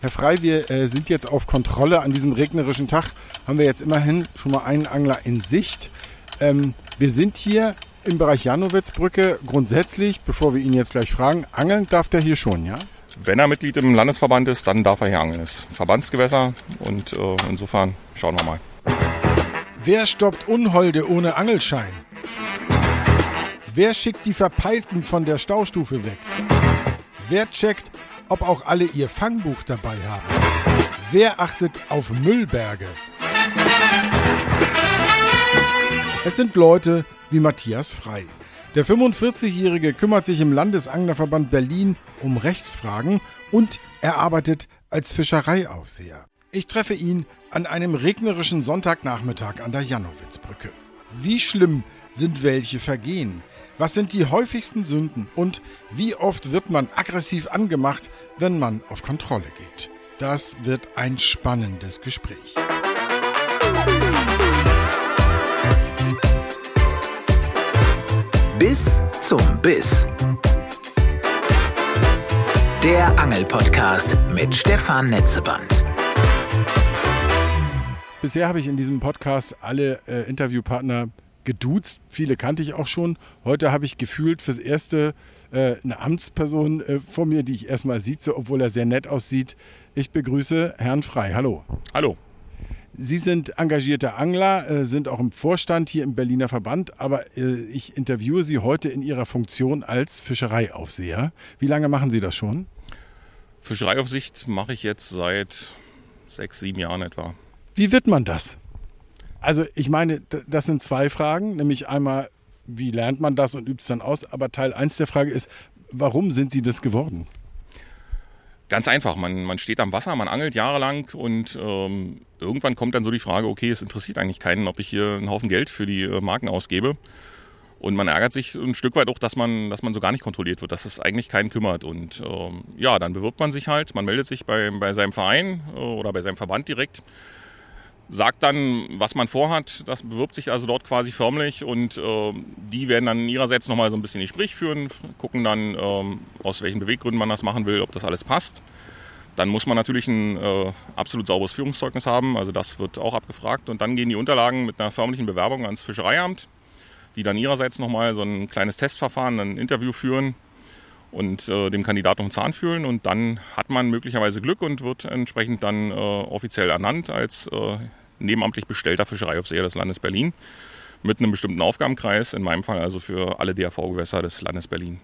Herr Frei, wir äh, sind jetzt auf Kontrolle an diesem regnerischen Tag. Haben wir jetzt immerhin schon mal einen Angler in Sicht. Ähm, wir sind hier im Bereich Janowitzbrücke. Grundsätzlich, bevor wir ihn jetzt gleich fragen, angeln darf der hier schon, ja? Wenn er Mitglied im Landesverband ist, dann darf er hier angeln. Das ist Verbandsgewässer und äh, insofern schauen wir mal. Wer stoppt Unholde ohne Angelschein? Wer schickt die Verpeilten von der Staustufe weg? Wer checkt, ob auch alle ihr Fangbuch dabei haben? Wer achtet auf Müllberge? Es sind Leute wie Matthias Frei. Der 45-Jährige kümmert sich im Landesanglerverband Berlin um Rechtsfragen und er arbeitet als Fischereiaufseher. Ich treffe ihn an einem regnerischen Sonntagnachmittag an der Janowitzbrücke. Wie schlimm sind welche Vergehen? Was sind die häufigsten Sünden? Und wie oft wird man aggressiv angemacht, wenn man auf Kontrolle geht? Das wird ein spannendes Gespräch. Bis zum Biss. Der Angelpodcast mit Stefan Netzeband. Bisher habe ich in diesem Podcast alle äh, Interviewpartner geduzt. Viele kannte ich auch schon. Heute habe ich gefühlt fürs Erste äh, eine Amtsperson äh, vor mir, die ich erstmal sieze, obwohl er sehr nett aussieht. Ich begrüße Herrn Frei. Hallo. Hallo. Sie sind engagierter Angler, äh, sind auch im Vorstand hier im Berliner Verband, aber äh, ich interviewe Sie heute in Ihrer Funktion als Fischereiaufseher. Wie lange machen Sie das schon? Fischereiaufsicht mache ich jetzt seit sechs, sieben Jahren etwa. Wie wird man das? Also ich meine, das sind zwei Fragen, nämlich einmal, wie lernt man das und übt es dann aus, aber Teil 1 der Frage ist, warum sind Sie das geworden? Ganz einfach, man, man steht am Wasser, man angelt jahrelang und ähm, irgendwann kommt dann so die Frage, okay, es interessiert eigentlich keinen, ob ich hier einen Haufen Geld für die äh, Marken ausgebe. Und man ärgert sich ein Stück weit auch, dass man, dass man so gar nicht kontrolliert wird, dass es eigentlich keinen kümmert. Und ähm, ja, dann bewirbt man sich halt, man meldet sich bei, bei seinem Verein äh, oder bei seinem Verband direkt sagt dann, was man vorhat. Das bewirbt sich also dort quasi förmlich und äh, die werden dann ihrerseits nochmal so ein bisschen Gespräch führen, gucken dann, äh, aus welchen Beweggründen man das machen will, ob das alles passt. Dann muss man natürlich ein äh, absolut sauberes Führungszeugnis haben, also das wird auch abgefragt. Und dann gehen die Unterlagen mit einer förmlichen Bewerbung ans Fischereiamt, die dann ihrerseits nochmal so ein kleines Testverfahren, ein Interview führen und äh, dem Kandidaten noch Zahn fühlen. Und dann hat man möglicherweise Glück und wird entsprechend dann äh, offiziell ernannt als äh, nebenamtlich bestellter Fischereiaufseher des Landes Berlin mit einem bestimmten Aufgabenkreis, in meinem Fall also für alle DRV-Gewässer des Landes Berlin.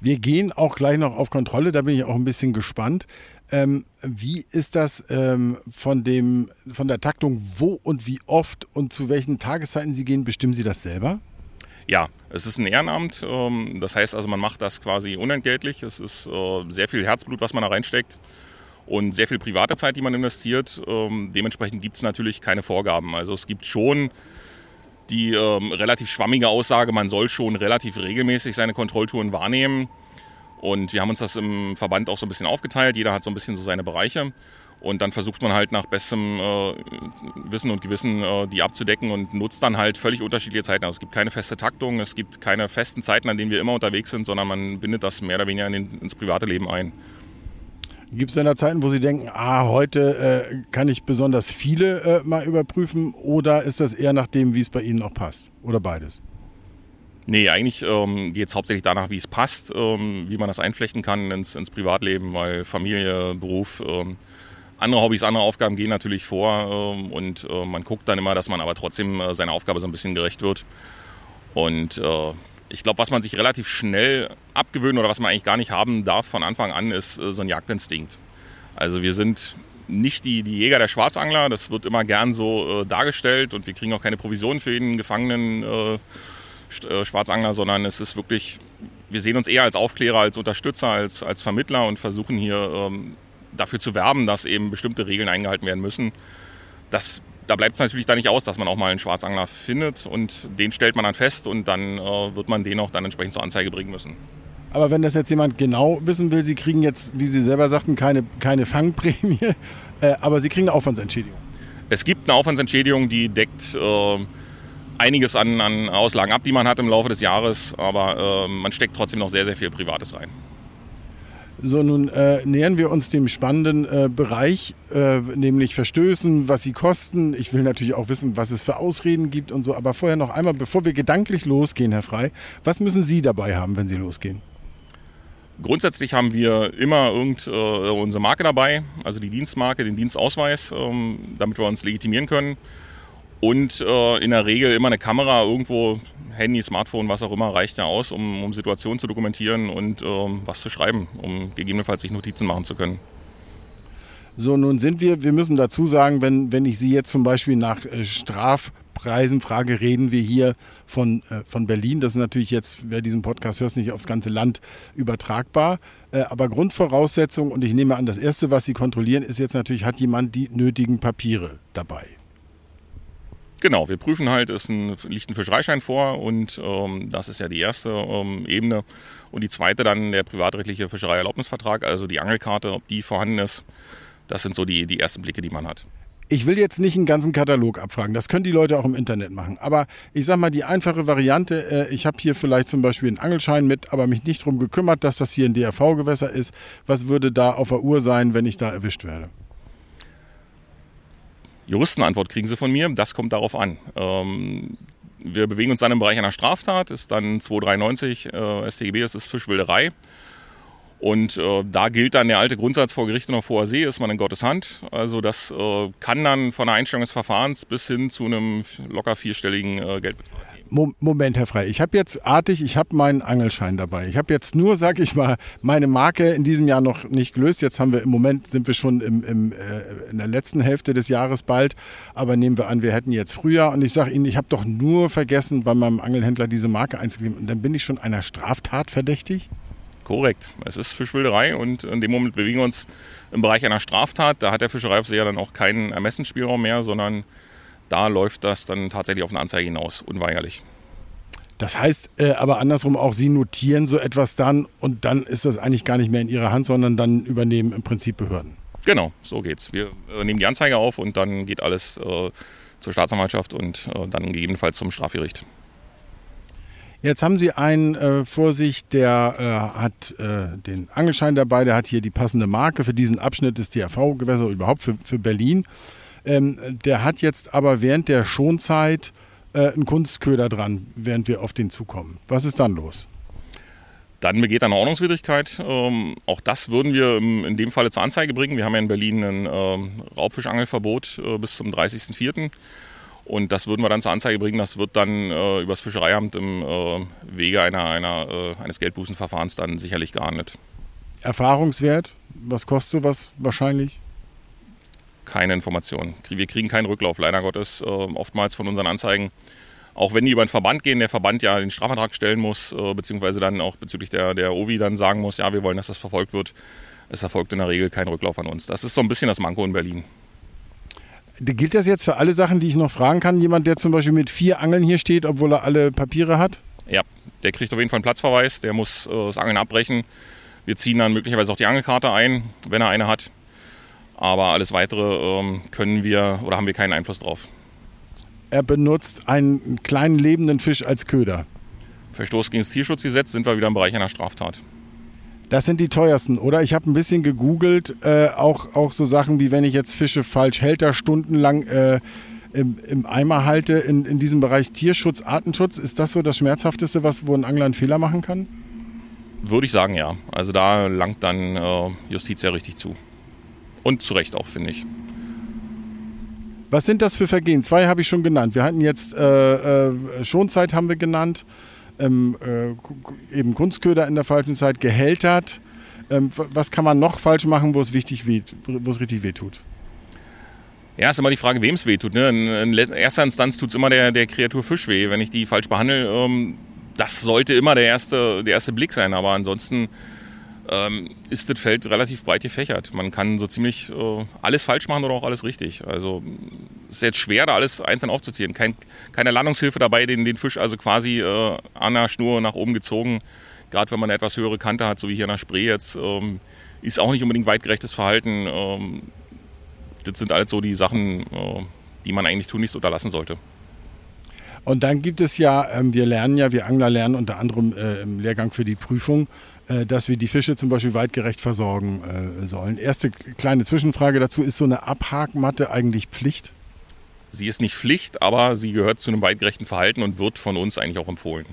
Wir gehen auch gleich noch auf Kontrolle, da bin ich auch ein bisschen gespannt. Ähm, wie ist das ähm, von, dem, von der Taktung, wo und wie oft und zu welchen Tageszeiten Sie gehen? Bestimmen Sie das selber? Ja, es ist ein Ehrenamt. Ähm, das heißt also, man macht das quasi unentgeltlich. Es ist äh, sehr viel Herzblut, was man da reinsteckt und sehr viel private Zeit, die man investiert. Ähm, dementsprechend gibt es natürlich keine Vorgaben. Also es gibt schon die ähm, relativ schwammige Aussage, man soll schon relativ regelmäßig seine Kontrolltouren wahrnehmen. Und wir haben uns das im Verband auch so ein bisschen aufgeteilt. Jeder hat so ein bisschen so seine Bereiche. Und dann versucht man halt nach bestem äh, Wissen und Gewissen äh, die abzudecken und nutzt dann halt völlig unterschiedliche Zeiten. Also es gibt keine feste Taktung, es gibt keine festen Zeiten, an denen wir immer unterwegs sind, sondern man bindet das mehr oder weniger in den, ins private Leben ein. Gibt es denn da Zeiten, wo Sie denken, ah, heute äh, kann ich besonders viele äh, mal überprüfen oder ist das eher nach dem, wie es bei Ihnen auch passt? Oder beides? Nee, eigentlich ähm, geht es hauptsächlich danach, wie es passt, ähm, wie man das einflechten kann ins, ins Privatleben, weil Familie, Beruf, ähm, andere Hobbys, andere Aufgaben gehen natürlich vor ähm, und äh, man guckt dann immer, dass man aber trotzdem äh, seiner Aufgabe so ein bisschen gerecht wird. Und äh, ich glaube, was man sich relativ schnell abgewöhnen oder was man eigentlich gar nicht haben darf von Anfang an, ist so ein Jagdinstinkt. Also wir sind nicht die, die Jäger der Schwarzangler, das wird immer gern so dargestellt und wir kriegen auch keine Provision für jeden gefangenen Schwarzangler, sondern es ist wirklich, wir sehen uns eher als Aufklärer, als Unterstützer, als, als Vermittler und versuchen hier ähm, dafür zu werben, dass eben bestimmte Regeln eingehalten werden müssen. Das da bleibt es natürlich da nicht aus, dass man auch mal einen Schwarzangler findet und den stellt man dann fest und dann äh, wird man den auch dann entsprechend zur Anzeige bringen müssen. Aber wenn das jetzt jemand genau wissen will, Sie kriegen jetzt, wie Sie selber sagten, keine, keine Fangprämie, äh, aber Sie kriegen eine Aufwandsentschädigung. Es gibt eine Aufwandsentschädigung, die deckt äh, einiges an, an, Auslagen ab, die man hat im Laufe des Jahres, aber äh, man steckt trotzdem noch sehr, sehr viel Privates rein. So, nun äh, nähern wir uns dem spannenden äh, Bereich, äh, nämlich Verstößen, was sie kosten. Ich will natürlich auch wissen, was es für Ausreden gibt und so. Aber vorher noch einmal, bevor wir gedanklich losgehen, Herr Frei, was müssen Sie dabei haben, wenn Sie losgehen? Grundsätzlich haben wir immer irgend, äh, unsere Marke dabei, also die Dienstmarke, den Dienstausweis, ähm, damit wir uns legitimieren können. Und äh, in der Regel immer eine Kamera irgendwo, Handy, Smartphone, was auch immer, reicht ja aus, um, um Situationen zu dokumentieren und ähm, was zu schreiben, um gegebenenfalls sich Notizen machen zu können. So, nun sind wir, wir müssen dazu sagen, wenn, wenn ich Sie jetzt zum Beispiel nach äh, Strafpreisen frage, reden wir hier von, äh, von Berlin. Das ist natürlich jetzt, wer diesen Podcast hört, nicht aufs ganze Land übertragbar. Äh, aber Grundvoraussetzung, und ich nehme an, das Erste, was Sie kontrollieren, ist jetzt natürlich, hat jemand die nötigen Papiere dabei? Genau, wir prüfen halt, es liegt ein Fischereischein vor und ähm, das ist ja die erste ähm, Ebene. Und die zweite dann der privatrechtliche Fischereierlaubnisvertrag, also die Angelkarte, ob die vorhanden ist. Das sind so die, die ersten Blicke, die man hat. Ich will jetzt nicht einen ganzen Katalog abfragen, das können die Leute auch im Internet machen. Aber ich sage mal, die einfache Variante, äh, ich habe hier vielleicht zum Beispiel einen Angelschein mit, aber mich nicht darum gekümmert, dass das hier ein DRV-Gewässer ist. Was würde da auf der Uhr sein, wenn ich da erwischt werde? Juristenantwort kriegen Sie von mir. Das kommt darauf an. Ähm, wir bewegen uns dann im Bereich einer Straftat, ist dann 293 äh, StGB, das ist Fischwilderei. Und äh, da gilt dann der alte Grundsatz vor Gericht und auf hoher See, ist man in Gottes Hand. Also das äh, kann dann von der Einstellung des Verfahrens bis hin zu einem locker vierstelligen äh, Geldbetrag Moment, Herr Frei. Ich habe jetzt artig, ich habe meinen Angelschein dabei. Ich habe jetzt nur, sag ich mal, meine Marke in diesem Jahr noch nicht gelöst. Jetzt haben wir im Moment sind wir schon im, im, äh, in der letzten Hälfte des Jahres bald. Aber nehmen wir an, wir hätten jetzt Frühjahr. Und ich sage Ihnen, ich habe doch nur vergessen, bei meinem Angelhändler diese Marke einzugeben. Und dann bin ich schon einer Straftat verdächtig? Korrekt. Es ist Fischwilderei und in dem Moment bewegen wir uns im Bereich einer Straftat. Da hat der Fischereiaufseher dann auch keinen Ermessensspielraum mehr, sondern da läuft das dann tatsächlich auf eine Anzeige hinaus, unweigerlich. Das heißt äh, aber andersrum auch, Sie notieren so etwas dann und dann ist das eigentlich gar nicht mehr in Ihrer Hand, sondern dann übernehmen im Prinzip Behörden. Genau, so geht's. Wir äh, nehmen die Anzeige auf und dann geht alles äh, zur Staatsanwaltschaft und äh, dann gegebenenfalls zum Strafgericht. Jetzt haben Sie einen äh, vor sich, der äh, hat äh, den Angelschein dabei, der hat hier die passende Marke für diesen Abschnitt des DRV-Gewässer, überhaupt für, für Berlin. Ähm, der hat jetzt aber während der Schonzeit äh, einen Kunstköder dran, während wir auf den zukommen. Was ist dann los? Dann begeht eine Ordnungswidrigkeit. Ähm, auch das würden wir in dem Falle zur Anzeige bringen. Wir haben ja in Berlin ein ähm, Raubfischangelverbot äh, bis zum 30.04. Und das würden wir dann zur Anzeige bringen. Das wird dann äh, über das Fischereiamt im äh, Wege einer, einer, äh, eines Geldbußenverfahrens dann sicherlich geahndet. Erfahrungswert? Was kostet sowas wahrscheinlich? Keine Informationen. Wir kriegen keinen Rücklauf, leider Gottes, äh, oftmals von unseren Anzeigen. Auch wenn die über den Verband gehen, der Verband ja den Strafvertrag stellen muss, äh, beziehungsweise dann auch bezüglich der, der OVI dann sagen muss, ja, wir wollen, dass das verfolgt wird. Es erfolgt in der Regel kein Rücklauf an uns. Das ist so ein bisschen das Manko in Berlin. Gilt das jetzt für alle Sachen, die ich noch fragen kann? Jemand, der zum Beispiel mit vier Angeln hier steht, obwohl er alle Papiere hat? Ja, der kriegt auf jeden Fall einen Platzverweis, der muss äh, das Angeln abbrechen. Wir ziehen dann möglicherweise auch die Angelkarte ein, wenn er eine hat. Aber alles weitere ähm, können wir oder haben wir keinen Einfluss drauf. Er benutzt einen kleinen lebenden Fisch als Köder. Verstoß gegen das Tierschutzgesetz sind wir wieder im Bereich einer Straftat. Das sind die teuersten, oder? Ich habe ein bisschen gegoogelt, äh, auch, auch so Sachen wie wenn ich jetzt Fische falsch hält, stundenlang äh, im, im, Eimer halte, in, in diesem Bereich Tierschutz, Artenschutz. Ist das so das Schmerzhafteste, was, wo ein Angler einen Fehler machen kann? Würde ich sagen, ja. Also da langt dann äh, Justiz ja richtig zu. Und zu Recht auch, finde ich. Was sind das für Vergehen? Zwei habe ich schon genannt. Wir hatten jetzt äh, äh, Schonzeit haben wir genannt, ähm, äh, eben Kunstköder in der falschen Zeit, gehältert. Ähm, was kann man noch falsch machen, wo es wichtig weht, wo es richtig wehtut? Ja, ist immer die Frage, wem es wehtut. Ne? In, in, erster Instanz tut es immer der, der Kreatur Fisch weh. Wenn ich die falsch behandle, ähm, das sollte immer der erste, der erste Blick sein. Aber ansonsten ähm, ist das Feld relativ breit gefächert. Man kann so ziemlich äh, alles falsch machen oder auch alles richtig. Also ist jetzt schwer, da alles einzeln aufzuziehen. Kein, keine Landungshilfe dabei, den, den Fisch also quasi äh, an der Schnur nach oben gezogen. Gerade wenn man eine etwas höhere Kante hat, so wie hier in der Spree jetzt, ähm, ist auch nicht unbedingt weitgerechtes Verhalten. Ähm, das sind alles so die Sachen, äh, die man eigentlich tunlichst unterlassen sollte. Und dann gibt es ja, ähm, wir lernen ja, wir Angler lernen unter anderem äh, im Lehrgang für die Prüfung, dass wir die Fische zum Beispiel weitgerecht versorgen äh, sollen. Erste kleine Zwischenfrage dazu, ist so eine Abhakmatte eigentlich Pflicht? Sie ist nicht Pflicht, aber sie gehört zu einem weitgerechten Verhalten und wird von uns eigentlich auch empfohlen.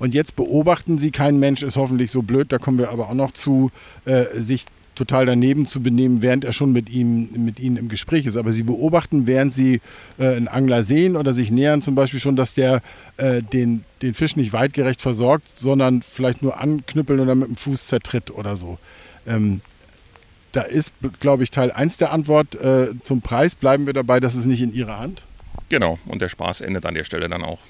Und jetzt beobachten Sie, kein Mensch ist hoffentlich so blöd, da kommen wir aber auch noch zu, äh, sich total daneben zu benehmen, während er schon mit ihm, mit ihnen im Gespräch ist. Aber sie beobachten, während sie äh, einen Angler sehen oder sich nähern, zum Beispiel schon, dass der äh, den, den Fisch nicht weitgerecht versorgt, sondern vielleicht nur anknüppeln oder mit dem Fuß zertritt oder so. Ähm, da ist, glaube ich, Teil 1 der Antwort äh, zum Preis. Bleiben wir dabei, das ist nicht in Ihrer Hand. Genau, und der Spaß endet an der Stelle dann auch.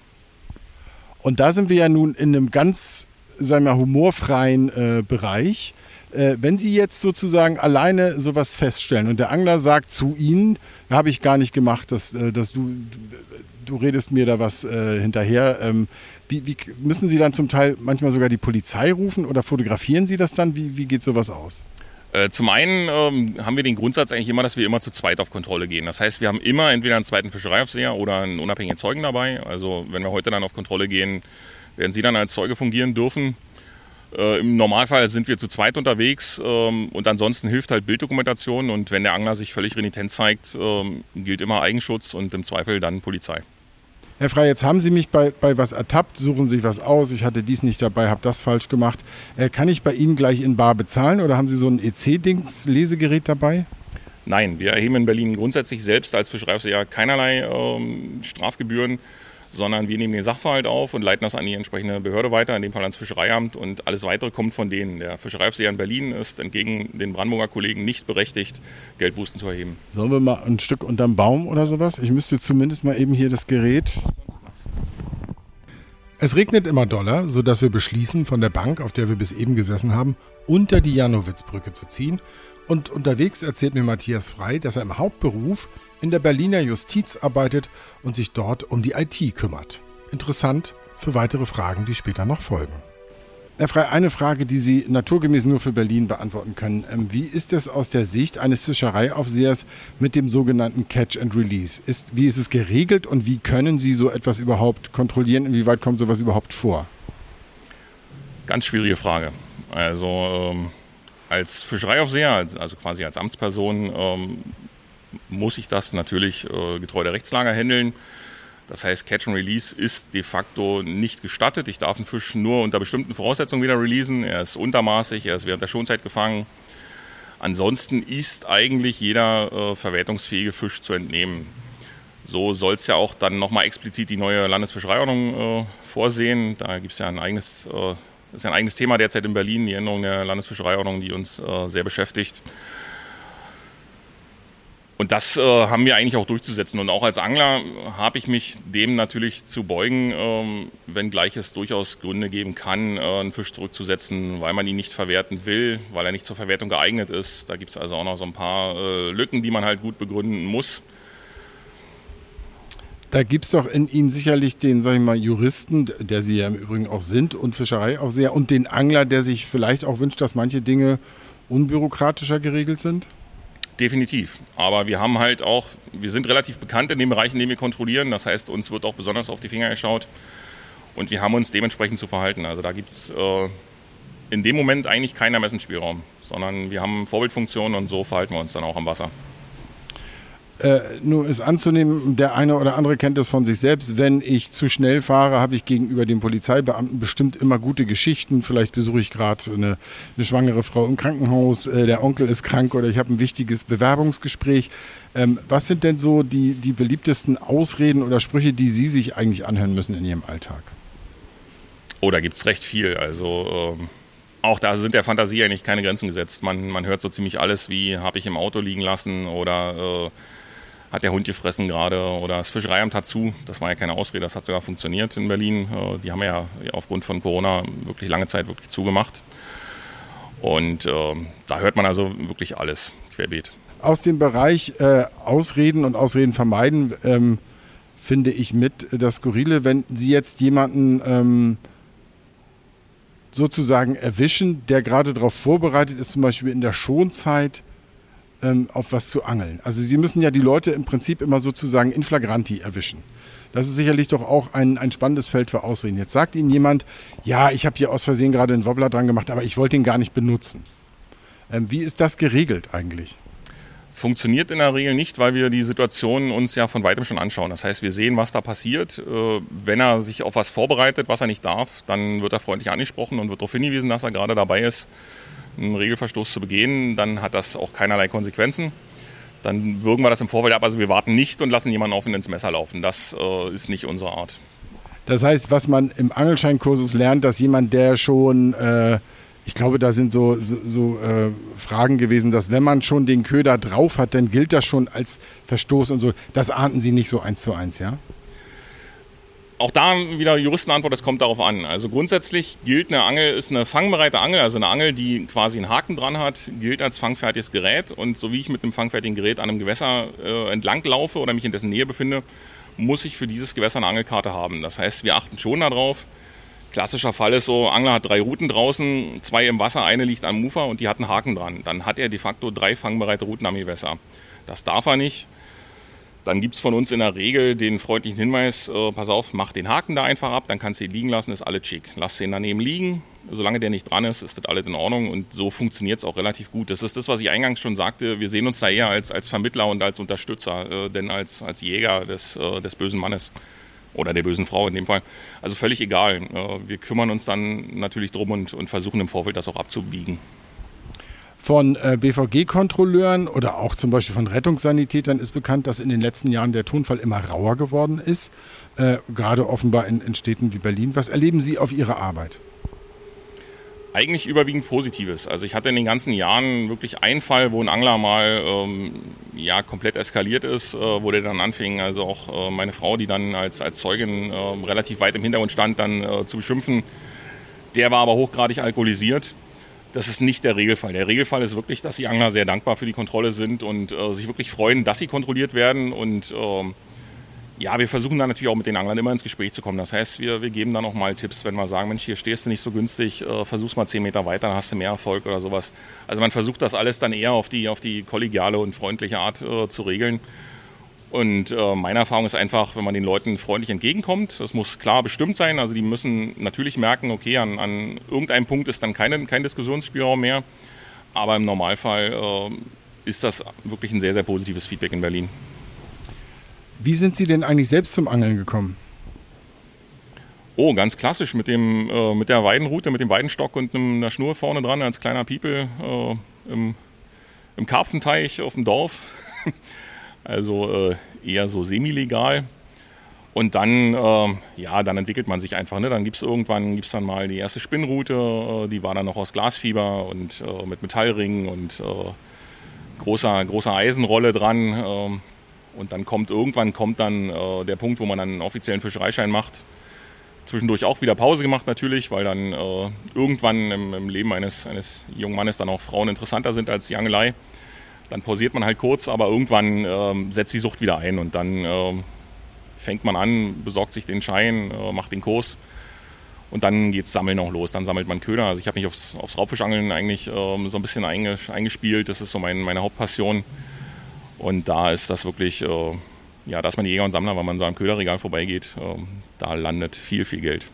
Und da sind wir ja nun in einem ganz, sagen wir, humorfreien äh, Bereich. Äh, wenn Sie jetzt sozusagen alleine sowas feststellen und der Angler sagt zu Ihnen, habe ich gar nicht gemacht, dass, äh, dass du, du redest mir da was äh, hinterher. Ähm, wie, wie, müssen Sie dann zum Teil manchmal sogar die Polizei rufen oder fotografieren Sie das dann? Wie, wie geht sowas aus? Äh, zum einen ähm, haben wir den Grundsatz eigentlich immer, dass wir immer zu zweit auf Kontrolle gehen. Das heißt, wir haben immer entweder einen zweiten Fischereiaufseher oder einen unabhängigen Zeugen dabei. Also wenn wir heute dann auf Kontrolle gehen, werden Sie dann als Zeuge fungieren dürfen. Äh, Im Normalfall sind wir zu zweit unterwegs ähm, und ansonsten hilft halt Bilddokumentation und wenn der Angler sich völlig renitent zeigt, ähm, gilt immer Eigenschutz und im Zweifel dann Polizei. Herr Frey, jetzt haben Sie mich bei, bei was ertappt, suchen Sie sich was aus, ich hatte dies nicht dabei, habe das falsch gemacht. Äh, kann ich bei Ihnen gleich in Bar bezahlen oder haben Sie so ein EC-Dings-Lesegerät dabei? Nein, wir erheben in Berlin grundsätzlich selbst als Fischereiaufseher keinerlei ähm, Strafgebühren sondern wir nehmen den Sachverhalt auf und leiten das an die entsprechende Behörde weiter, in dem Fall ans Fischereiamt und alles weitere kommt von denen. Der Fischereiaufseher in Berlin ist entgegen den Brandenburger Kollegen nicht berechtigt, Geldbußen zu erheben. Sollen wir mal ein Stück unterm Baum oder sowas? Ich müsste zumindest mal eben hier das Gerät. Es regnet immer doller, sodass wir beschließen, von der Bank, auf der wir bis eben gesessen haben, unter die Janowitzbrücke zu ziehen. Und unterwegs erzählt mir Matthias Frei, dass er im Hauptberuf in der Berliner Justiz arbeitet und sich dort um die IT kümmert. Interessant für weitere Fragen, die später noch folgen. Herr Frey, eine Frage, die Sie naturgemäß nur für Berlin beantworten können. Ähm, wie ist es aus der Sicht eines Fischereiaufsehers mit dem sogenannten Catch and Release? Ist, wie ist es geregelt und wie können Sie so etwas überhaupt kontrollieren? Inwieweit kommt sowas überhaupt vor? Ganz schwierige Frage. Also ähm, als Fischereiaufseher, also quasi als Amtsperson, ähm, muss ich das natürlich äh, getreu der Rechtslage handeln. Das heißt, Catch and Release ist de facto nicht gestattet. Ich darf einen Fisch nur unter bestimmten Voraussetzungen wieder releasen. Er ist untermaßig, er ist während der Schonzeit gefangen. Ansonsten ist eigentlich jeder äh, verwertungsfähige Fisch zu entnehmen. So soll es ja auch dann nochmal explizit die neue Landesfischereiordnung äh, vorsehen. Da gibt es ja ein eigenes, äh, ist ja ein eigenes Thema derzeit in Berlin, die Änderung der Landesfischereiordnung, die uns äh, sehr beschäftigt. Und das äh, haben wir eigentlich auch durchzusetzen. Und auch als Angler habe ich mich dem natürlich zu beugen, ähm, wenngleich es durchaus Gründe geben kann, äh, einen Fisch zurückzusetzen, weil man ihn nicht verwerten will, weil er nicht zur Verwertung geeignet ist. Da gibt es also auch noch so ein paar äh, Lücken, die man halt gut begründen muss. Da gibt es doch in Ihnen sicherlich den, sag ich mal, Juristen, der Sie ja im Übrigen auch sind und Fischerei auch sehr, und den Angler, der sich vielleicht auch wünscht, dass manche Dinge unbürokratischer geregelt sind? Definitiv. Aber wir haben halt auch, wir sind relativ bekannt in den Bereichen, den wir kontrollieren. Das heißt, uns wird auch besonders auf die Finger geschaut. Und wir haben uns dementsprechend zu verhalten. Also da gibt es äh, in dem Moment eigentlich keinen Ermessensspielraum, sondern wir haben Vorbildfunktionen und so verhalten wir uns dann auch am Wasser. Äh, nur ist anzunehmen, der eine oder andere kennt das von sich selbst. Wenn ich zu schnell fahre, habe ich gegenüber dem Polizeibeamten bestimmt immer gute Geschichten. Vielleicht besuche ich gerade eine, eine, schwangere Frau im Krankenhaus, äh, der Onkel ist krank oder ich habe ein wichtiges Bewerbungsgespräch. Ähm, was sind denn so die, die beliebtesten Ausreden oder Sprüche, die Sie sich eigentlich anhören müssen in Ihrem Alltag? Oh, da gibt es recht viel. Also ähm, auch da sind der Fantasie eigentlich keine Grenzen gesetzt. Man, man hört so ziemlich alles wie habe ich im Auto liegen lassen oder äh, hat der Hund gefressen gerade oder das Fischereiamt hat zu. Das war ja keine Ausrede, das hat sogar funktioniert in Berlin. Äh, die haben ja aufgrund von Corona wirklich lange Zeit wirklich zugemacht. Und äh, da hört man also wirklich alles querbeet. Aus dem Bereich äh, Ausreden und Ausreden vermeiden ähm, finde ich mit das Skurrile, wenn Sie jetzt jemanden ähm, sozusagen erwischen, der gerade darauf vorbereitet ist, zum Beispiel in der Schonzeit ähm, auf was zu angeln. Also Sie müssen ja die Leute im Prinzip immer sozusagen in flagranti erwischen. Das ist sicherlich doch auch ein, ein spannendes Feld für Ausreden. Jetzt sagt Ihnen jemand, ja, ich habe hier aus Versehen gerade einen Wobbler dran gemacht, aber ich wollte ihn gar nicht benutzen. Ähm, wie ist das geregelt eigentlich? Funktioniert in der Regel nicht, weil wir die Situation uns ja von weitem schon anschauen. Das heißt, wir sehen, was da passiert. Äh, wenn er sich auf was vorbereitet, was er nicht darf, dann wird er freundlich angesprochen und wird darauf hingewiesen, dass er gerade dabei ist, einen Regelverstoß zu begehen. Dann hat das auch keinerlei Konsequenzen. Dann würgen wir das im Vorfeld ab. Also wir warten nicht und lassen jemanden offen ins Messer laufen. Das äh, ist nicht unsere Art. Das heißt, was man im Angelscheinkursus lernt, dass jemand, der schon äh ich glaube, da sind so, so, so äh, Fragen gewesen, dass wenn man schon den Köder drauf hat, dann gilt das schon als Verstoß und so. Das ahnten Sie nicht so eins zu eins, ja? Auch da wieder Juristenantwort, das kommt darauf an. Also grundsätzlich gilt eine Angel, ist eine fangbereite Angel, also eine Angel, die quasi einen Haken dran hat, gilt als fangfertiges Gerät. Und so wie ich mit einem fangfertigen Gerät an einem Gewässer äh, entlang laufe oder mich in dessen Nähe befinde, muss ich für dieses Gewässer eine Angelkarte haben. Das heißt, wir achten schon darauf, Klassischer Fall ist so, Angler hat drei Routen draußen, zwei im Wasser, eine liegt am Ufer und die hat einen Haken dran. Dann hat er de facto drei fangbereite Routen am Gewässer. Das darf er nicht. Dann gibt es von uns in der Regel den freundlichen Hinweis, äh, pass auf, mach den Haken da einfach ab, dann kannst du ihn liegen lassen, ist alles schick. Lass den daneben liegen, solange der nicht dran ist, ist das alles in Ordnung und so funktioniert es auch relativ gut. Das ist das, was ich eingangs schon sagte, wir sehen uns da eher als, als Vermittler und als Unterstützer, äh, denn als, als Jäger des, äh, des bösen Mannes. Oder der bösen Frau in dem Fall. Also völlig egal. Wir kümmern uns dann natürlich drum und, und versuchen im Vorfeld das auch abzubiegen. Von äh, BVG-Kontrolleuren oder auch zum Beispiel von Rettungssanitätern ist bekannt, dass in den letzten Jahren der Tonfall immer rauer geworden ist, äh, gerade offenbar in, in Städten wie Berlin. Was erleben Sie auf Ihrer Arbeit? eigentlich überwiegend Positives. Also ich hatte in den ganzen Jahren wirklich einen Fall, wo ein Angler mal ähm, ja, komplett eskaliert ist, äh, wo der dann anfing, also auch äh, meine Frau, die dann als, als Zeugin äh, relativ weit im Hintergrund stand, dann äh, zu beschimpfen. Der war aber hochgradig alkoholisiert. Das ist nicht der Regelfall. Der Regelfall ist wirklich, dass die Angler sehr dankbar für die Kontrolle sind und äh, sich wirklich freuen, dass sie kontrolliert werden und ähm, ja, wir versuchen dann natürlich auch mit den Anglern immer ins Gespräch zu kommen. Das heißt, wir, wir geben dann auch mal Tipps, wenn wir sagen, Mensch, hier stehst du nicht so günstig, äh, versuch's mal zehn Meter weiter, dann hast du mehr Erfolg oder sowas. Also man versucht das alles dann eher auf die, auf die kollegiale und freundliche Art äh, zu regeln. Und äh, meine Erfahrung ist einfach, wenn man den Leuten freundlich entgegenkommt, das muss klar bestimmt sein. Also die müssen natürlich merken, okay, an, an irgendeinem Punkt ist dann keine, kein Diskussionsspielraum mehr. Aber im Normalfall äh, ist das wirklich ein sehr, sehr positives Feedback in Berlin. Wie sind Sie denn eigentlich selbst zum Angeln gekommen? Oh, ganz klassisch mit, dem, äh, mit der Weidenroute, mit dem Weidenstock und einer Schnur vorne dran als kleiner Piepel äh, im, im Karpfenteich auf dem Dorf. also äh, eher so semi-legal. Und dann, äh, ja, dann entwickelt man sich einfach. Ne? Dann gibt es irgendwann gibt's dann mal die erste Spinnroute, äh, die war dann noch aus Glasfieber und äh, mit Metallringen und großer, großer Eisenrolle dran. Ähm, und dann kommt irgendwann kommt dann äh, der Punkt, wo man dann einen offiziellen Fischereischein macht. Zwischendurch auch wieder Pause gemacht natürlich, weil dann äh, irgendwann im, im, Leben eines, eines jungen Mannes dann auch Frauen interessanter sind als die Angelei. Dann pausiert man halt kurz, aber irgendwann äh, setzt die Sucht wieder ein und dann ähm, fängt man an, besorgt sich den Schein, äh, macht den Kurs und dann geht es Sammeln noch los. Dann sammelt man Köder. Also ich habe mich aufs, aufs Raubfischangeln eigentlich ähm, so ein bisschen eingespielt. Das ist so mein, meine Hauptpassion. Und da ist das wirklich, äh, ja, dass man Jäger und Sammler, wenn man so am Köderregal vorbeigeht, äh, da landet viel, viel Geld.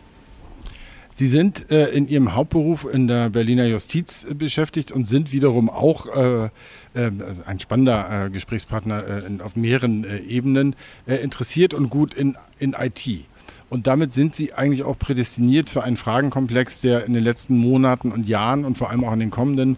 Sie sind äh, in Ihrem Hauptberuf in der Berliner Justiz äh, beschäftigt und sind wiederum auch äh, äh also ein spannender äh, Gesprächspartner äh, in, auf mehreren Ebenen interessiert und gut in, in IT. Und damit sind Sie eigentlich auch prädestiniert für einen Fragenkomplex, der in den letzten Monaten und Jahren und vor allem auch in den kommenden äh,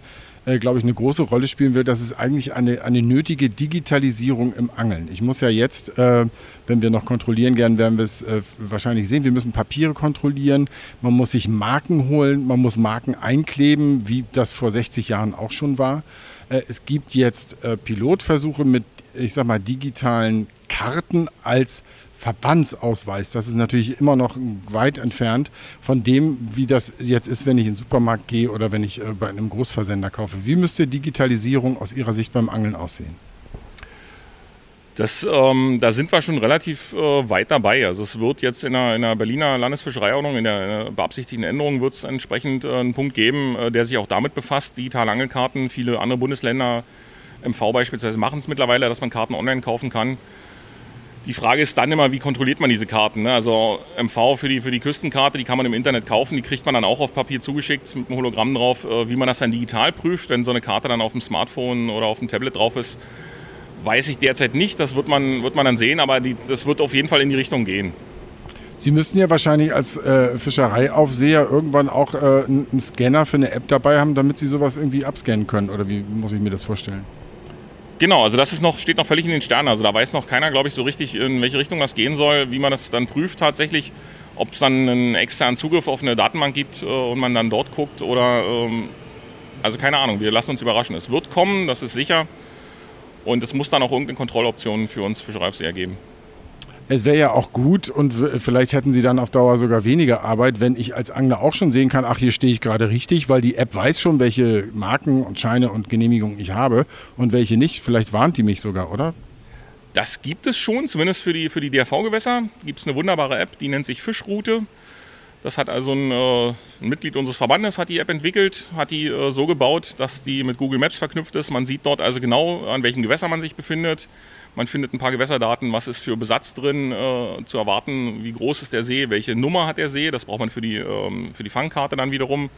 glaube ich, eine große Rolle spielen wird. Das ist eigentlich eine, eine nötige Digitalisierung im Angeln. Ich muss ja jetzt, äh, wenn wir noch kontrollieren, gern werden wir es äh, wahrscheinlich sehen, wir müssen Papiere kontrollieren, man muss sich Marken holen, man muss Marken einkleben, wie das vor 60 Jahren auch schon war. Äh, es gibt jetzt äh, Pilotversuche mit, ich sag mal, digitalen Karten als Verbandsausweis, das ist natürlich immer noch weit entfernt von dem, wie das jetzt ist, wenn ich in den Supermarkt gehe oder wenn ich äh, bei einem Großversender kaufe. Wie müsste Digitalisierung aus Ihrer Sicht beim Angeln aussehen? Das, ähm, da sind wir schon relativ äh, weit dabei. Also es wird jetzt in der, in der Berliner Landesfischereiordnung, in der, in der beabsichtigten Änderung, wird es entsprechend äh, einen Punkt geben, äh, der sich auch damit befasst, digitale Angelkarten. Viele andere Bundesländer MV beispielsweise machen es mittlerweile, dass man Karten online kaufen kann. Die Frage ist dann immer, wie kontrolliert man diese Karten? Ne? Also MV für die, für die Küstenkarte, die kann man im Internet kaufen, die kriegt man dann auch auf Papier zugeschickt mit einem Hologramm drauf. Äh, wie man das dann digital prüft, wenn so eine Karte dann auf dem Smartphone oder auf dem Tablet drauf ist, weiß ich derzeit nicht. Das wird man, wird man dann sehen, aber die, das wird auf jeden Fall in die Richtung gehen. Sie müssten ja wahrscheinlich als äh, Fischereiaufseher irgendwann auch äh, einen Scanner für eine App dabei haben, damit Sie sowas irgendwie abscannen können. Oder wie muss ich mir das vorstellen? Genau, also das ist noch, steht noch völlig in den Sternen. Also da weiß noch keiner, glaube ich, so richtig, in welche Richtung das gehen soll, wie man das dann prüft tatsächlich, ob es dann einen externen Zugriff auf eine Datenbank gibt äh, und man dann dort guckt oder ähm, also keine Ahnung, wir lassen uns überraschen. Es wird kommen, das ist sicher. Und es muss dann auch irgendeine Kontrolloption für uns Fischereiaufseher geben. Es wäre ja auch gut und vielleicht hätten Sie dann auf Dauer sogar weniger Arbeit, wenn ich als Angler auch schon sehen kann, ach, hier stehe ich gerade richtig, weil die App weiß schon, welche Marken und Scheine und Genehmigungen ich habe und welche nicht. Vielleicht warnt die mich sogar, oder? Das gibt es schon, zumindest für die, für die DRV-Gewässer gibt es eine wunderbare App, die nennt sich Fischroute. Das hat also ein, äh, ein, Mitglied unseres Verbandes hat die App entwickelt, hat die äh, so gebaut, dass die mit Google Maps verknüpft ist. Man sieht dort also genau, an welchem Gewässer man sich befindet. Man findet ein paar Gewässerdaten, was ist für Besatz drin äh, zu erwarten, wie groß ist der See, welche Nummer hat der See, das braucht man für die, ähm, für die Fangkarte dann wiederum.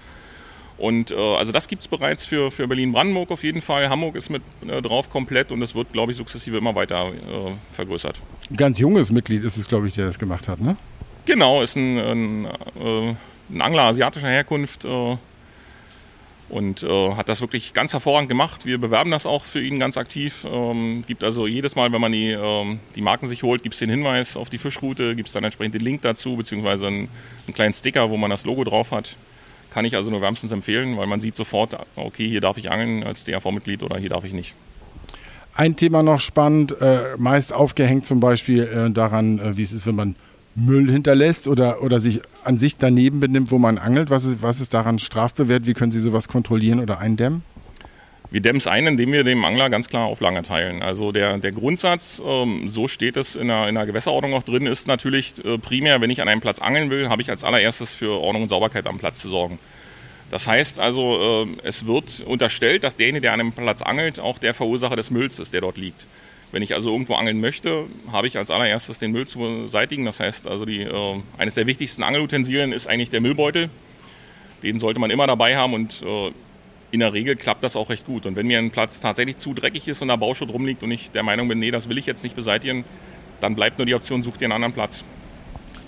Und äh, also das gibt es bereits für, für Berlin-Brandenburg auf jeden Fall. Hamburg ist mit äh, drauf komplett und es wird, glaube ich, sukzessive immer weiter äh, vergrößert. Ein ganz junges Mitglied ist es, glaube ich, der das gemacht hat, ne? Genau, ist ein, ein, äh, ein Angler asiatischer Herkunft äh, und äh, hat das wirklich ganz hervorragend gemacht. Wir bewerben das auch für ihn ganz aktiv. Ähm, gibt also jedes Mal, wenn man die, ähm, die Marken sich holt, gibt es den Hinweis auf die Fischroute, gibt es dann entsprechend den Link dazu, beziehungsweise einen, einen, kleinen Sticker, wo man das Logo drauf hat. Kann ich also nur wärmstens empfehlen, weil man sieht sofort, okay, hier darf ich angeln als DRV-Mitglied oder hier darf ich nicht. Ein Thema noch spannend, äh, meist aufgehängt zum Beispiel äh, daran, äh, wie es ist, wenn man Müll hinterlässt oder, oder sich an sich daneben benimmt, wo man angelt? Was ist, was ist daran strafbewehrt? Wie können Sie sowas kontrollieren oder eindämmen? Wir dämmen es ein, indem wir dem Angler ganz klar Auflagen erteilen. Also der, der Grundsatz, ähm, so steht es in der, in der Gewässerordnung auch drin, ist natürlich äh, primär, wenn ich an einem Platz angeln will, habe ich als allererstes für Ordnung und Sauberkeit am Platz zu sorgen. Das heißt also, äh, es wird unterstellt, dass derjenige, der an einem Platz angelt, auch der Verursacher des Mülls ist, der dort liegt. Wenn ich also irgendwo angeln möchte, habe ich als allererstes den Müll zu beseitigen. Das heißt also, die, äh, eines der wichtigsten Angelutensilien ist eigentlich der Müllbeutel. Den sollte man immer dabei haben und äh, in der Regel klappt das auch recht gut. Und wenn mir ein Platz tatsächlich zu dreckig ist und da Bauschutt rumliegt und ich der Meinung bin, nee, das will ich jetzt nicht beseitigen, dann bleibt nur die Option, such dir einen anderen Platz.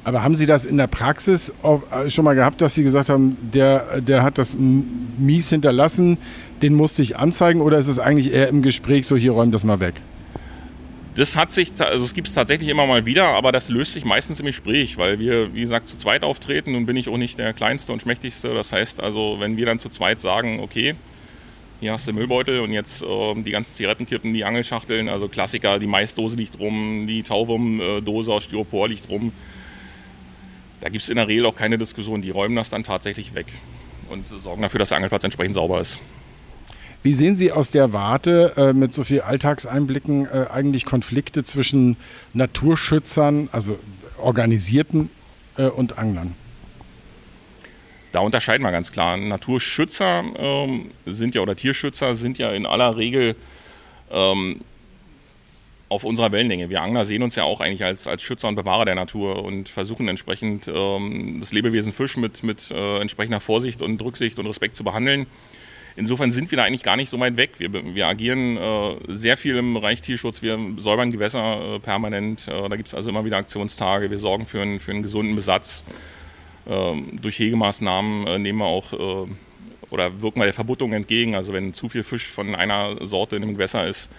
Aber haben Sie das in der Praxis äh, schon mal gehabt, dass Sie gesagt haben, der, der hat das mies hinterlassen, den musste ich anzeigen oder ist es eigentlich eher im Gespräch so, hier räum das mal weg? Das hat sich, also es gibt es tatsächlich immer mal wieder, aber das löst sich meistens im Gespräch, weil wir, wie gesagt, zu zweit auftreten. Nun bin ich auch nicht der Kleinste und Schmächtigste. Das heißt also, wenn wir dann zu zweit sagen, okay, hier hast du den Müllbeutel und jetzt äh, die ganzen Zigarettenkippen, die Angelschachteln, also Klassiker, die Maisdose liegt rum, die Tauwurmdose aus Styropor liegt rum. Da gibt es in der Regel auch keine Diskussion. Die räumen das dann tatsächlich weg und sorgen dafür, dass der Angelplatz entsprechend sauber ist. Wie sehen Sie aus der Warte äh, mit so viel Alltagseinblicken äh, eigentlich Konflikte zwischen Naturschützern, also organisierten äh, und Anglern? Da unterscheiden wir ganz klar. Naturschützer ähm, sind ja oder Tierschützer sind ja in aller Regel ähm, auf unserer Wellenlänge. Wir Angler sehen uns ja auch eigentlich als, als Schützer und Bewahrer der Natur und versuchen entsprechend ähm, das Lebewesen Fisch mit, mit äh, entsprechender Vorsicht und Rücksicht und Respekt zu behandeln. Insofern sind wir da eigentlich gar nicht so weit weg. Wir, wir agieren äh, sehr viel im Bereich Tierschutz. Wir säubern Gewässer äh, permanent. Äh, da gibt es also immer wieder Aktionstage. Wir sorgen für einen, für einen gesunden Besatz. Ähm, durch Hegemaßnahmen äh, nehmen wir auch äh, oder wirken wir der Verbuttung entgegen. Also wenn zu viel Fisch von einer Sorte in einem Gewässer ist,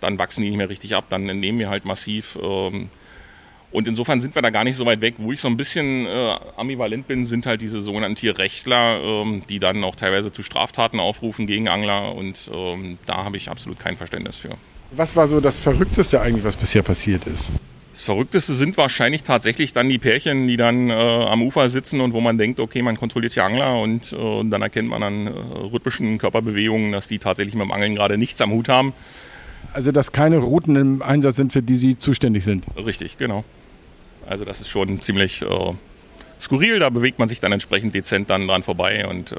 dann wachsen die nicht mehr richtig ab. Dann nehmen wir halt massiv. Ähm, und insofern sind wir da gar nicht so weit weg. Wo ich so ein bisschen äh, ambivalent bin, sind halt diese sogenannten Tierrechtler, ähm, die dann auch teilweise zu Straftaten aufrufen gegen Angler. Und ähm, da habe ich absolut kein Verständnis für. Was war so das Verrückteste eigentlich, was bisher passiert ist? Das Verrückteste sind wahrscheinlich tatsächlich dann die Pärchen, die dann äh, am Ufer sitzen und wo man denkt, okay, man kontrolliert hier Angler und äh, dann erkennt man an äh, rhythmischen Körperbewegungen, dass die tatsächlich mit dem Angeln gerade nichts am Hut haben. Also dass keine Routen im Einsatz sind, für die sie zuständig sind. Richtig, genau. Also das ist schon ziemlich äh, skurril. Da bewegt man sich dann entsprechend dezent dann dran vorbei und äh,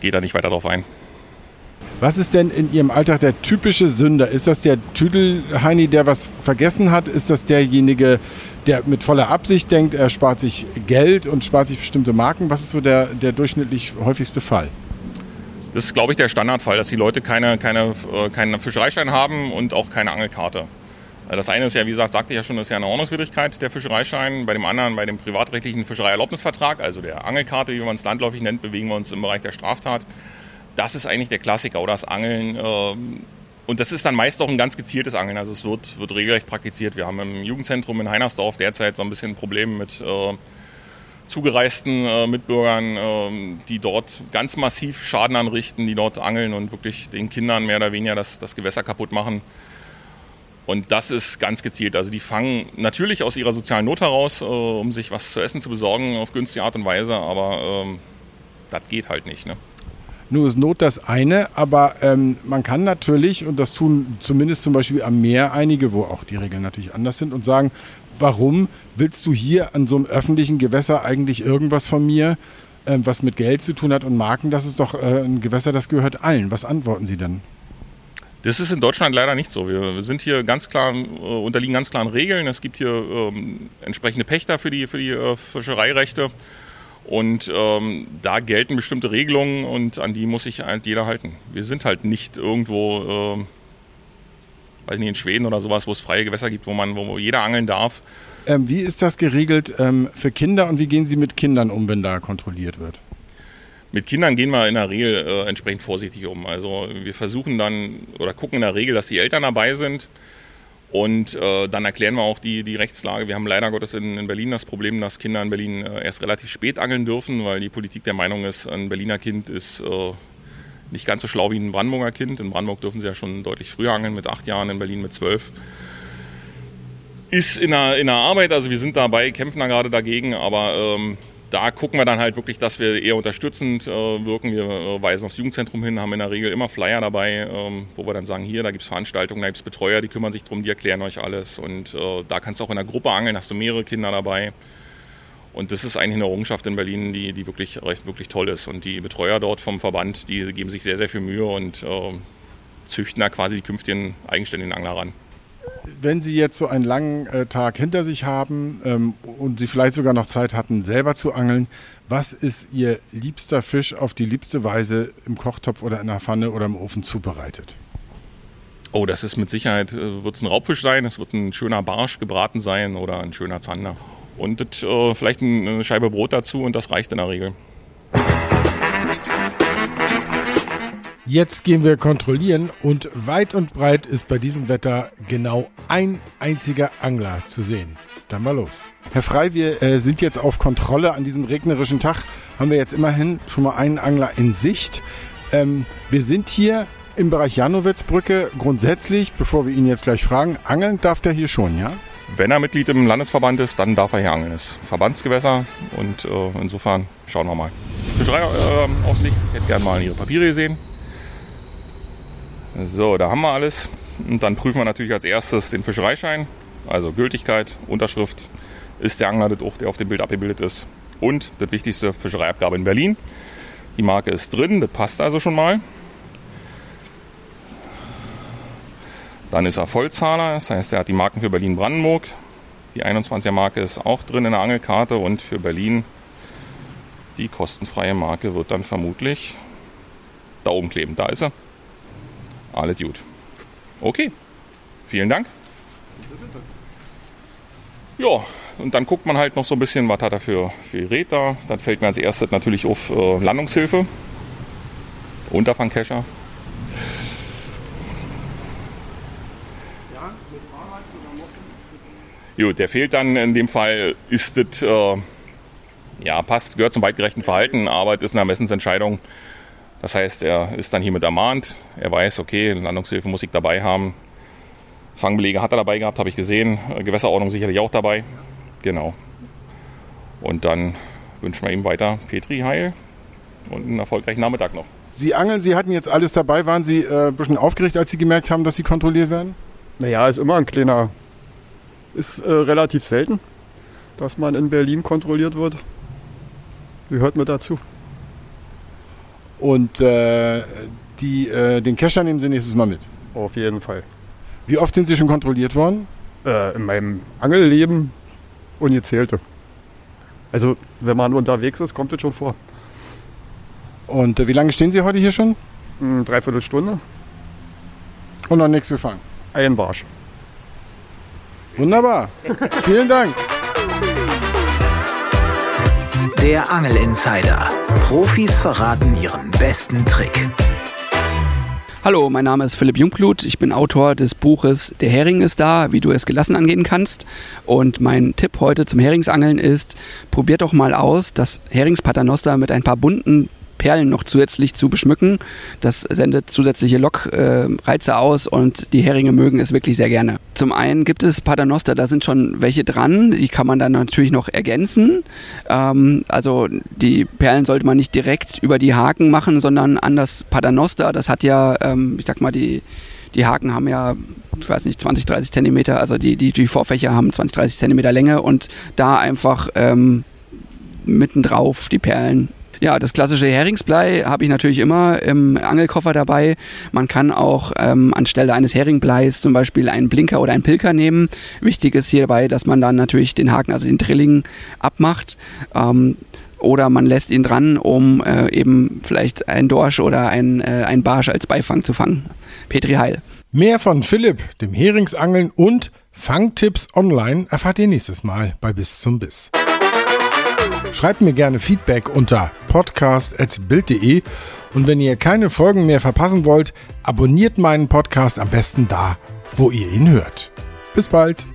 geht da nicht weiter drauf ein. Was ist denn in Ihrem Alltag der typische Sünder? Ist das der Tüdelheini, der was vergessen hat? Ist das derjenige, der mit voller Absicht denkt, er spart sich Geld und spart sich bestimmte Marken? Was ist so der, der durchschnittlich häufigste Fall? Das ist, glaube ich, der Standardfall, dass die Leute keine, keine, äh, keinen Fischereischein haben und auch keine Angelkarte. Äh, das eine ist ja, wie gesagt, sagte ich ja schon, ist ja eine Ordnungswidrigkeit, der Fischereischein. Bei dem anderen, bei dem privatrechtlichen Fischereierlaubnisvertrag, also der Angelkarte, wie man es landläufig nennt, bewegen wir uns im Bereich der Straftat das ist eigentlich der Klassiker oder das Angeln. Ähm, und das ist dann meist auch ein ganz gezieltes Angeln. Also es wird, wird regelrecht praktiziert. Wir haben im Jugendzentrum in Heinersdorf derzeit so ein bisschen Probleme mit äh, zugereisten äh, Mitbürgern, äh, die dort ganz massiv Schaden anrichten, die dort angeln und wirklich den Kindern mehr oder weniger das, das Gewässer kaputt machen. Und das ist ganz gezielt. Also die fangen natürlich aus ihrer sozialen Not heraus, äh, um sich was zu essen zu besorgen, auf günstige Art und Weise, aber ähm, das geht halt nicht. Ne? Nur ist Not das eine, aber ähm, man kann natürlich, und das tun zumindest zum Beispiel am Meer einige, wo auch die Regeln natürlich anders sind, und sagen, warum willst du hier an so einem öffentlichen Gewässer eigentlich irgendwas von mir, ähm, was mit Geld zu tun hat und Marken? Das ist doch äh, ein Gewässer, das gehört allen. Was antworten Sie denn? Das ist in Deutschland leider nicht so. Wir, sind hier ganz klar, äh, unterliegen ganz klaren Regeln. Es gibt hier ähm, entsprechende Pächter für die, für die äh, Fischereirechte. Und ähm, da gelten bestimmte Regelungen und an die muss sich halt jeder halten. Wir sind halt nicht irgendwo, äh, weiß nicht, in Schweden oder sowas, wo es freie Gewässer gibt, wo man, wo jeder angeln darf. Ähm, wie ist das geregelt ähm, für Kinder und wie gehen Sie mit Kindern um, wenn da kontrolliert wird? Mit Kindern gehen wir in der Regel äh, entsprechend vorsichtig um. Also wir versuchen dann oder gucken in der Regel, dass die Eltern dabei sind. Und äh, dann erklären wir auch die, die Rechtslage. Wir haben leider Gottes in, in Berlin das Problem, dass Kinder in Berlin äh, erst relativ spät angeln dürfen, weil die Politik der Meinung ist, ein Berliner Kind ist äh, nicht ganz so schlau wie ein Brandenburger Kind. In Brandenburg dürfen sie ja schon deutlich früher angeln, mit acht Jahren, in Berlin mit zwölf. Ist in der, in der Arbeit, also wir sind dabei, kämpfen da gerade dagegen, aber ähm, da gucken wir dann halt wirklich, dass wir eher unterstützend äh, wirken. Wir äh, weisen aufs Jugendzentrum hin, haben in der Regel immer Flyer dabei, ähm, wo wir dann sagen, hier, da gibt es Veranstaltungen, da gibt es Betreuer, die kümmern sich drum, die erklären euch alles. Und äh, da kannst du auch in der Gruppe angeln, hast du mehrere Kinder dabei. Und das ist eigentlich eine Errungenschaft in Berlin, die, die wirklich, wirklich toll ist. Und die Betreuer dort vom Verband, die geben sich sehr, sehr viel Mühe und äh, züchten da quasi die künftigen eigenständigen Angler ran wenn Sie jetzt so einen langen äh, Tag hinter sich haben ähm, und Sie vielleicht sogar noch Zeit hatten, selber zu angeln, was ist Ihr liebster Fisch auf die liebste Weise im Kochtopf oder in der Pfanne oder im Ofen zubereitet? Oh, das ist mit Sicherheit, äh, wird es ein Raubfisch sein, es wird ein schöner Barsch gebraten sein oder ein schöner Zander. Und äh, vielleicht eine Scheibe Brot dazu und das reicht in der Regel. Jetzt gehen wir kontrollieren und weit und breit ist bei diesem Wetter genau ein einziger Angler zu sehen. Dann mal los. Herr Frei, wir äh, sind jetzt auf Kontrolle an diesem regnerischen Tag. Haben wir jetzt immerhin schon mal einen Angler in Sicht. Ähm, wir sind hier im Bereich Janowitzbrücke. Grundsätzlich, bevor wir ihn jetzt gleich fragen, angeln darf der hier schon, ja? Wenn er Mitglied im Landesverband ist, dann darf er hier angeln. Das ist Verbandsgewässer und äh, insofern schauen wir mal. Fischerei äh, ich hätte gerne mal Ihre Papiere gesehen. So, da haben wir alles. Und dann prüfen wir natürlich als erstes den Fischereischein, also Gültigkeit, Unterschrift, ist der Angler das auch, der auf dem Bild abgebildet ist. Und das wichtigste, Fischereiabgabe in Berlin. Die Marke ist drin, das passt also schon mal. Dann ist er Vollzahler, das heißt, er hat die Marken für Berlin-Brandenburg. Die 21er Marke ist auch drin in der Angelkarte und für Berlin die kostenfreie Marke wird dann vermutlich da oben kleben. Da ist er. Alles gut. Okay, vielen Dank. Ja, und dann guckt man halt noch so ein bisschen, was hat er für, für da. Dann fällt mir als erstes natürlich auf äh, Landungshilfe, Unterfangkescher. Gut, der fehlt dann in dem Fall, ist es, äh, ja, passt, gehört zum weitgerechten Verhalten, aber es ist eine Ermessensentscheidung. Das heißt, er ist dann hiermit ermahnt. Er weiß, okay, Landungshilfe muss ich dabei haben. Fangbelege hat er dabei gehabt, habe ich gesehen. Äh, Gewässerordnung sicherlich auch dabei. Genau. Und dann wünschen wir ihm weiter Petri Heil und einen erfolgreichen Nachmittag noch. Sie angeln, Sie hatten jetzt alles dabei. Waren Sie äh, ein bisschen aufgeregt, als Sie gemerkt haben, dass Sie kontrolliert werden? Naja, ist immer ein kleiner. Ist äh, relativ selten, dass man in Berlin kontrolliert wird. Wie hört man dazu? Und äh, Die, äh, den Kescher nehmen Sie nächstes Mal mit. Auf jeden Fall. Wie oft sind Sie schon kontrolliert worden? Äh, in meinem Angelleben ungezählte. Also, wenn man unterwegs ist, kommt das schon vor. Und äh, wie lange stehen Sie heute hier schon? Eine Dreiviertelstunde, Und noch nichts gefangen. ein Barsch. Wunderbar. Vielen Dank. Der Angel Insider. Profis verraten ihren besten Trick. Hallo, mein Name ist Philipp Jungblut. Ich bin Autor des Buches Der Hering ist da, wie du es gelassen angehen kannst. Und mein Tipp heute zum Heringsangeln ist, probiert doch mal aus, das Heringspaternoster mit ein paar bunten Perlen noch zusätzlich zu beschmücken. Das sendet zusätzliche Lockreize aus und die Heringe mögen es wirklich sehr gerne. Zum einen gibt es Paternoster, da sind schon welche dran, die kann man dann natürlich noch ergänzen. Ähm, also die Perlen sollte man nicht direkt über die Haken machen, sondern an das Paternoster. Das hat ja, ähm, ich sag mal, die die Haken haben ja, ich weiß nicht, 20, 30 Zentimeter, also die, die, die Vorfächer haben 20, 30 Zentimeter Länge und da einfach ähm, mittendrauf die Perlen ja, das klassische Heringsblei habe ich natürlich immer im Angelkoffer dabei. Man kann auch ähm, anstelle eines Heringbleis zum Beispiel einen Blinker oder einen Pilker nehmen. Wichtig ist hierbei, dass man dann natürlich den Haken, also den Drilling, abmacht. Ähm, oder man lässt ihn dran, um äh, eben vielleicht ein Dorsch oder ein, äh, ein Barsch als Beifang zu fangen. Petri Heil. Mehr von Philipp, dem Heringsangeln und Fangtipps online erfahrt ihr nächstes Mal bei Bis zum Biss. Schreibt mir gerne Feedback unter podcast.bild.de und wenn ihr keine Folgen mehr verpassen wollt, abonniert meinen Podcast am besten da, wo ihr ihn hört. Bis bald!